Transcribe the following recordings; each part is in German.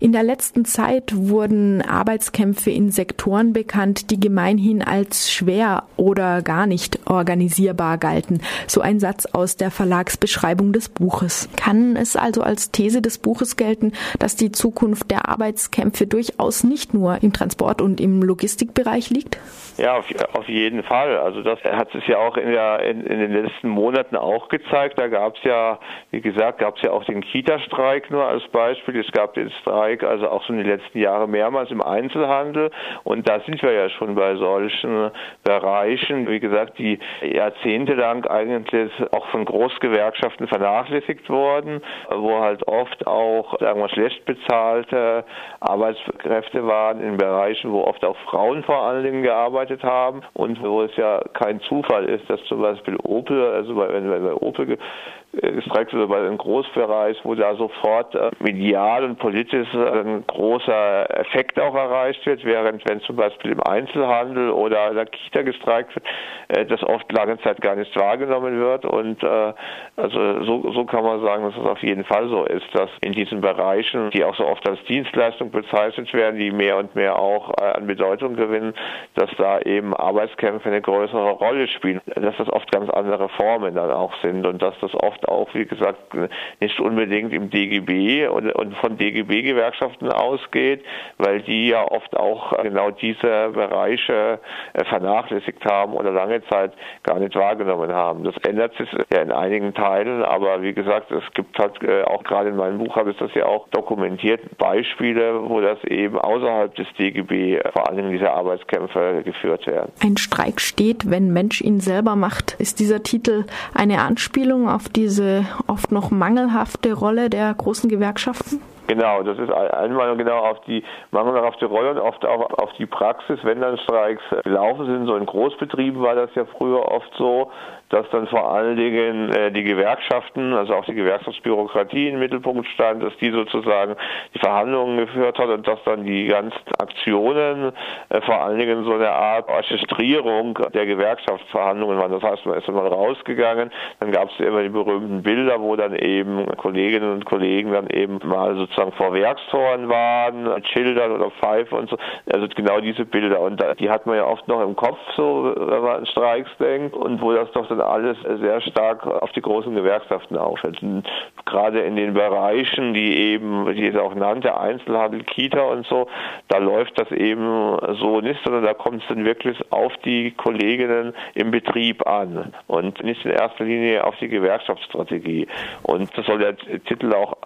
In der letzten Zeit wurden Arbeitskämpfe in Sektoren bekannt, die gemeinhin als schwer oder gar nicht organisierbar galten. So ein Satz aus der Verlagsbeschreibung des Buches. Kann es also als These des Buches gelten, dass die Zukunft der Arbeitskämpfe durchaus nicht nur im Transport und im Logistikbereich liegt? Ja, auf, auf jeden Fall. Also das hat es ja auch in, der, in, in den letzten Monaten auch gezeigt. Da gab es ja, wie gesagt, gab es ja auch den Kita-Streik nur als Beispiel. Es gab den Streik Streik, also auch schon die letzten Jahre mehrmals im Einzelhandel. Und da sind wir ja schon bei solchen Bereichen, wie gesagt, die jahrzehntelang eigentlich auch von Großgewerkschaften vernachlässigt wurden, wo halt oft auch, sagen wir, schlecht bezahlte Arbeitskräfte waren in Bereichen, wo oft auch Frauen vor allen Dingen gearbeitet haben und wo es ja kein Zufall ist, dass zum Beispiel Opel, also wenn bei Opel gestreikt wird bei einem Großbereich, wo da sofort äh, medial und politisch äh, ein großer Effekt auch erreicht wird, während wenn zum Beispiel im Einzelhandel oder in der Kita gestreikt wird, äh, das oft lange Zeit gar nicht wahrgenommen wird. Und also so, so kann man sagen, dass es auf jeden Fall so ist, dass in diesen Bereichen, die auch so oft als Dienstleistung bezeichnet werden, die mehr und mehr auch an Bedeutung gewinnen, dass da eben Arbeitskämpfe eine größere Rolle spielen, dass das oft ganz andere Formen dann auch sind und dass das oft auch, wie gesagt, nicht unbedingt im DGB und, und von DGB-Gewerkschaften ausgeht, weil die ja oft auch genau diese Bereiche äh, vernachlässigt haben oder lange Zeit gar nicht wahrgenommen haben. Das ändert sich ja in einigen Teilen, aber wie gesagt, es gibt halt äh, auch gerade in meinem Buch habe ich das ja auch dokumentiert, Beispiele, wo das eben außerhalb des DGB äh, vor allem diese Arbeitskämpfe geführt werden. Ein Streik steht, wenn Mensch ihn selber macht. Ist dieser Titel eine Anspielung auf diese diese oft noch mangelhafte Rolle der großen Gewerkschaften? Genau, das ist einmal genau auf die mangelhafte Rolle und oft auch auf die Praxis, wenn dann Streiks gelaufen sind. So in Großbetrieben war das ja früher oft so, dass dann vor allen Dingen äh, die Gewerkschaften, also auch die Gewerkschaftsbürokratie im Mittelpunkt stand, dass die sozusagen die Verhandlungen geführt hat und dass dann die ganzen Aktionen äh, vor allen Dingen so eine Art Orchestrierung der Gewerkschaftsverhandlungen waren. Das heißt, man ist dann mal rausgegangen, dann gab es immer die berühmten Bilder, wo dann eben Kolleginnen und Kollegen dann eben mal sozusagen vor Werkstoren waren, mit Schildern oder Pfeife und so. Also genau diese Bilder. Und die hat man ja oft noch im Kopf, so wenn man an Streiks denkt und wo das doch dann alles sehr stark auf die großen Gewerkschaften aufhält. gerade in den Bereichen, die eben, die es auch nannte, Einzelhandel, Kita und so, da läuft das eben so nicht, sondern da kommt es dann wirklich auf die Kolleginnen im Betrieb an und nicht in erster Linie auf die Gewerkschaftsstrategie. Und das soll der Titel auch,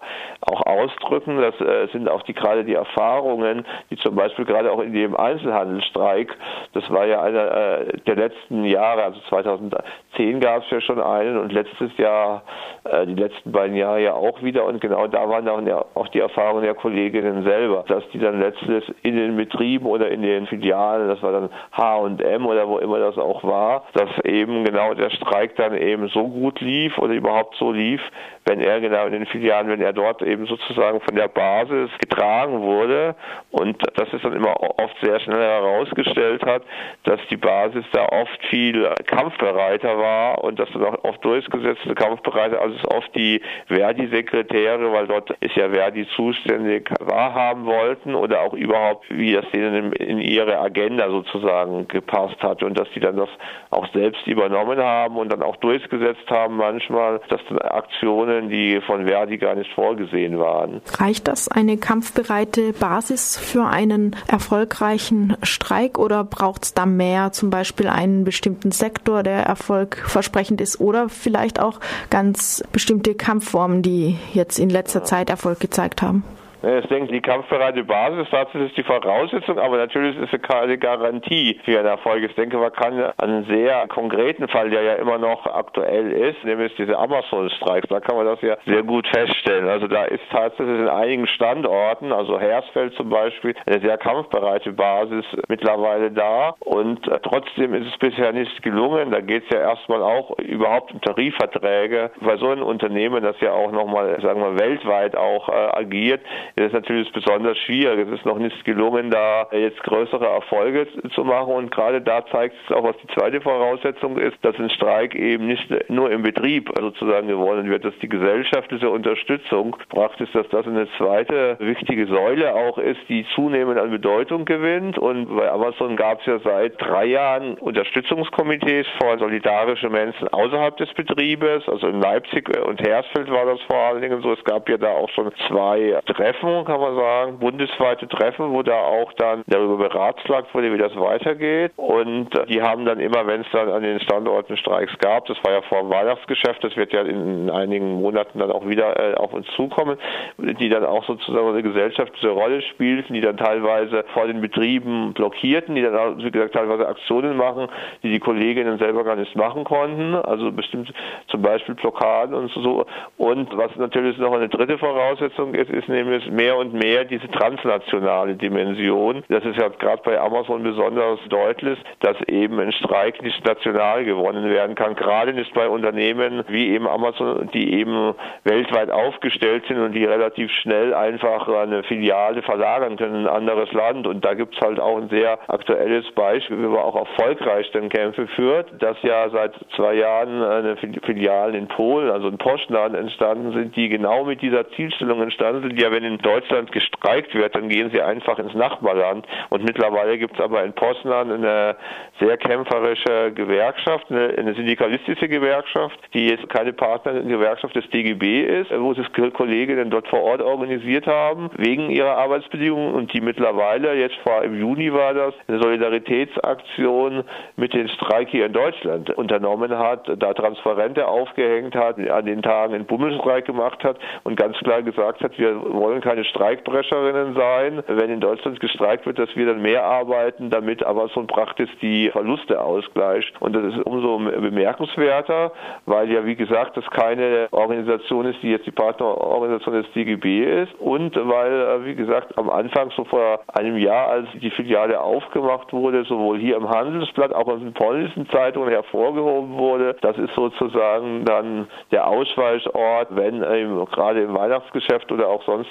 auch ausdrücken. Das äh, sind auch die gerade die Erfahrungen, die zum Beispiel gerade auch in dem Einzelhandelsstreik, das war ja einer äh, der letzten Jahre, also 2010, 2010 gab es ja schon einen und letztes Jahr, äh, die letzten beiden Jahre ja auch wieder. Und genau da waren auch, auch die Erfahrungen der Kolleginnen selber, dass die dann letztlich in den Betrieben oder in den Filialen, das war dann H&M oder wo immer das auch war, dass eben genau der Streik dann eben so gut lief oder überhaupt so lief, wenn er genau in den Filialen, wenn er dort eben sozusagen von der Basis getragen wurde und das ist dann immer oft sehr schnell herausgestellt hat, dass die Basis da oft viel kampfbereiter war und dass dann auch oft durchgesetzte Kampfbereiter, also es oft die Verdi-Sekretäre, weil dort ist ja Verdi zuständig, wahrhaben wollten oder auch überhaupt, wie das denen in ihre Agenda sozusagen gepasst hat und dass die dann das auch selbst übernommen haben und dann auch durchgesetzt haben manchmal, dass dann Aktionen, die von Verdi gar nicht vorgesehen waren. Reicht das eine kampfbereite Basis für einen erfolgreichen Streik oder braucht es da mehr, zum Beispiel einen bestimmten Sektor, der erfolgversprechend ist oder vielleicht auch ganz bestimmte Kampfformen, die jetzt in letzter Zeit Erfolg gezeigt haben? Ich denke, die kampfbereite Basis, dazu ist die Voraussetzung, aber natürlich ist es keine Garantie für einen Erfolg. Ich denke, man kann einen sehr konkreten Fall, der ja immer noch aktuell ist, nämlich diese Amazon-Streiks, da kann man das ja sehr gut feststellen. Also da ist tatsächlich in einigen Standorten, also Hersfeld zum Beispiel, eine sehr kampfbereite Basis mittlerweile da und äh, trotzdem ist es bisher nicht gelungen. Da geht es ja erstmal auch überhaupt um Tarifverträge. Bei so einem Unternehmen, das ja auch nochmal, sagen wir, weltweit auch äh, agiert, ist es natürlich besonders schwierig. Es ist noch nicht gelungen, da jetzt größere Erfolge zu machen und gerade da zeigt es auch, was die zweite Voraussetzung ist, dass ein Streik eben nicht nur im Betrieb sozusagen gewonnen wird, dass die gesellschaftliche Unterstützung praktisch, dass das eine zweite wichtige Säule auch ist, die zunehmend an Bedeutung gewinnt und bei Amazon gab es ja seit drei Jahren Unterstützungskomitees von solidarische Menschen außerhalb des Betriebes, also in Leipzig und Hersfeld war das vor allen Dingen so. Es gab ja da auch schon zwei Treffen, kann man sagen, bundesweite Treffen, wo da auch dann darüber beratschlagt wurde, wie das weitergeht. Und die haben dann immer, wenn es dann an den Standorten Streiks gab, das war ja vor dem Weihnachtsgeschäft, das wird ja in einigen Monaten dann auch wieder äh, auf uns zukommen, die dann auch sozusagen eine gesellschaftliche Rolle spielten, die dann teilweise vor den Betrieben blockierten, die dann, wie gesagt, teilweise Aktionen machen, die die Kolleginnen selber gar nicht machen konnten, also bestimmt zum Beispiel Blockaden und so. Und was natürlich noch eine dritte Voraussetzung ist, ist nämlich mehr und mehr diese transnationale Dimension. Das ist ja gerade bei Amazon besonders deutlich, dass eben ein Streik nicht national gewonnen werden kann, gerade nicht bei Unternehmen wie eben Amazon, die eben weltweit aufgestellt sind und die relativ schnell einfach eine Filiale verlagern können in ein anderes Land. Und da gibt es halt auch ein sehr aktuelles Beispiel, wie man auch erfolgreich dann Kämpfe führt, dass ja seit zwei Jahren eine Filiale in Polen, also in Postland entstanden sind, die genau mit dieser Zielstellung entstanden sind. Ja, wenn in Deutschland gestreikt wird, dann gehen sie einfach ins Nachbarland. Und mittlerweile gibt es aber in Postland eine sehr kämpferische Gewerkschaft, eine, eine syndikalistische Gewerkschaft, die jetzt keine Partnergewerkschaft des DGB ist, wo sich Kolleginnen dort vor Ort organisiert haben, wegen ihrer Arbeitsbedingungen und die mittlerweile, jetzt vor im Juni war das, eine Solidaritätsaktion mit den Streik hier in Deutschland unternommen hat, da Transparente aufgehängt hat, an den Tagen einen Bummelstreik gemacht hat und ganz klar gesagt hat, wir wollen keine Streikbrecherinnen sein, wenn in Deutschland gestreikt wird, dass wir dann mehr arbeiten, damit so praktisch die Verluste ausgleicht. Und das ist umso bemerkenswerter, weil ja, wie gesagt, das keine Organisation ist, die jetzt die Partnerorganisation des DGB ist und weil, äh, wie gesagt, am Anfang so vor einem Jahr, als die Filiale aufgemacht wurde, sowohl hier im Handelsblatt, auch in den polnischen Zeitungen hervorgehoben wurde, das ist sozusagen dann der Ausweichort, wenn ähm, gerade im Weihnachtsgeschäft oder auch sonst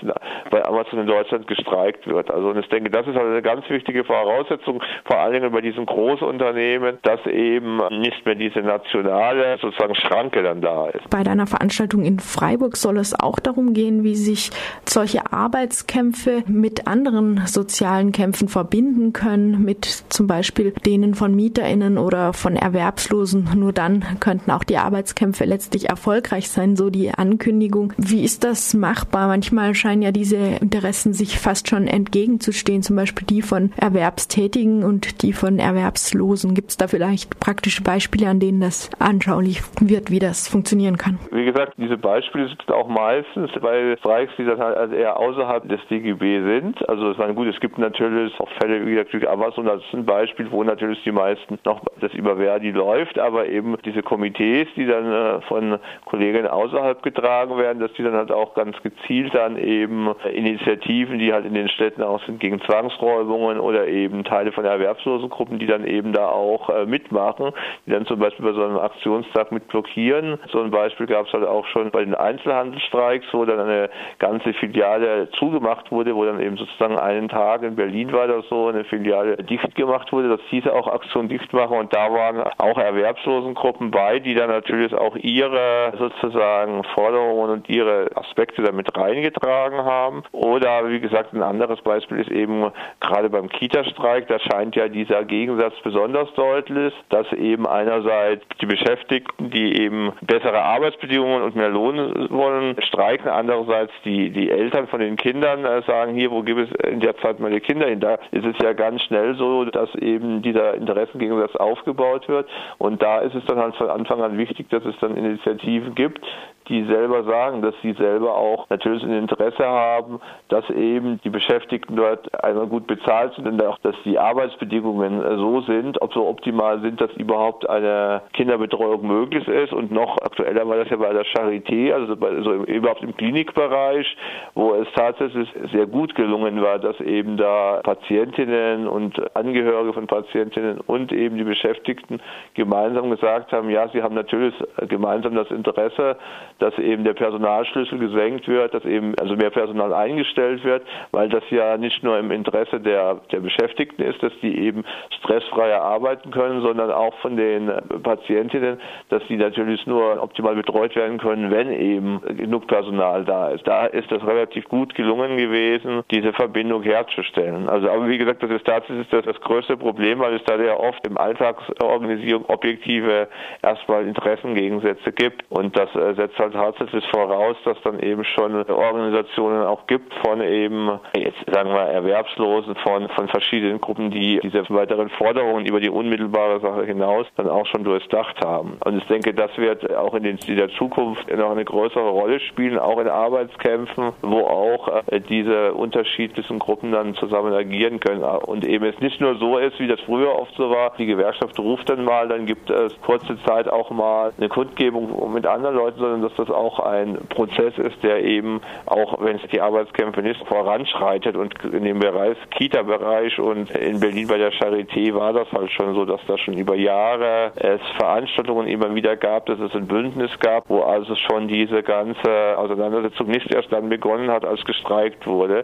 bei Amazon in Deutschland gestreikt wird. Also und ich denke, das ist also eine ganz wichtige Voraussetzung, vor allen Dingen bei diesen Großunternehmen, dass eben nicht mehr diese nationale sozusagen Schranke dann da ist. Bei deiner Veranstaltung in Freiburg soll es auch darum gehen, wie sich solche Arbeitskämpfe mit anderen sozialen Kämpfen verbinden können, mit zum Beispiel denen von MieterInnen oder von Erwerbslosen. Nur dann könnten auch die Arbeitskämpfe letztlich erfolgreich sein, so die Ankündigung. Wie ist das machbar? Manchmal scheinen ja diese Interessen sich fast schon entgegenzustehen, zum Beispiel die von Erwerbstätigen und die von Erwerbslosen. Gibt es da vielleicht praktische Beispiele, an denen das anschaulich wird, wie das funktionieren kann? Wie gesagt, diese Beispiele sind auch meistens bei Streiks, die dann halt eher außerhalb des DGB sind. Also es war gut, es gibt natürlich auch Fälle wie der Amazon, das ist ein Beispiel, wo natürlich die meisten noch das über Verdi läuft, aber eben diese Komitees, die dann äh, von Kollegen außerhalb getragen werden, dass die dann halt auch ganz gezielt dann eben Initiativen, die halt in den Städten auch sind, gegen Zwangsräumungen oder eben Teile von Erwerbslosengruppen, die dann eben da auch äh, mitmachen, die dann zum Beispiel bei so einem Aktionstag mit blockieren. So ein Beispiel gab es halt auch schon bei den Einzelhandelsstreiks, wo dann eine ganze Filiale zugemacht wurde, wo dann eben sozusagen einen Tag in Berlin war das so, eine Filiale dicht gemacht wurde. Das hieß auch Aktion dicht machen und da waren auch Erwerbslosengruppen bei, die dann natürlich auch ihre sozusagen Forderungen und ihre Aspekte damit reingetragen haben. Oder wie gesagt, ein anderes Beispiel ist eben gerade beim Kita-Streik, da scheint ja dieser Gegensatz besonders deutlich, dass eben einerseits die Beschäftigten, die eben bessere Arbeitsbedingungen und mehr Lohn wollen, streiken, andererseits die, die Eltern von den Kindern äh, sagen, hier, wo gibt es in der Zeit meine Kinder hin? Da ist es ja ganz schnell so, dass eben dieser Interessengegensatz aufgebaut wird. Und da ist es dann halt von Anfang an wichtig, dass es dann Initiativen gibt, die selber sagen, dass sie selber auch natürlich ein Interesse haben, dass eben die Beschäftigten dort einmal gut bezahlt sind und auch, dass die Arbeitsbedingungen so sind, ob so optimal sind, dass überhaupt eine Kinderbetreuung möglich ist. Und noch aktueller war das ja bei der Charité, also bei, so im, überhaupt im Klinikbereich, wo es tatsächlich sehr gut gelungen war, dass eben da Patientinnen und Angehörige von Patientinnen und eben die Beschäftigten gemeinsam gesagt haben, ja, sie haben natürlich gemeinsam das Interesse, dass eben der Personalschlüssel gesenkt wird, dass eben also mehr Personal eingestellt wird, weil das ja nicht nur im Interesse der, der Beschäftigten ist, dass die eben stressfreier arbeiten können, sondern auch von den Patientinnen, dass die natürlich nur optimal betreut werden können, wenn eben genug Personal da ist. Da ist das relativ gut gelungen gewesen, diese Verbindung herzustellen. Also aber wie gesagt, das ist tatsächlich das, das größte Problem, weil es da ja oft im Alltagsorganisierung objektive erstmal Interessengegensätze gibt und das äh, halt tatsächlich voraus, dass dann eben schon Organisationen auch gibt von eben jetzt sagen wir Erwerbslosen von von verschiedenen Gruppen, die diese weiteren Forderungen über die unmittelbare Sache hinaus dann auch schon durchdacht haben. Und ich denke, das wird auch in, den, in der Zukunft noch eine größere Rolle spielen, auch in Arbeitskämpfen, wo auch äh, diese unterschiedlichen Gruppen dann zusammen agieren können und eben es nicht nur so ist, wie das früher oft so war, die Gewerkschaft ruft dann mal, dann gibt es kurze Zeit auch mal eine Kundgebung mit anderen Leuten, sondern dass das auch ein Prozess ist, der eben auch, wenn es die Arbeitskämpfe nicht voranschreitet und in dem Bereich, Kita-Bereich und in Berlin bei der Charité war das halt schon so, dass da schon über Jahre es Veranstaltungen immer wieder gab, dass es ein Bündnis gab, wo also schon diese ganze Auseinandersetzung nicht erst dann begonnen hat, als gestreikt wurde.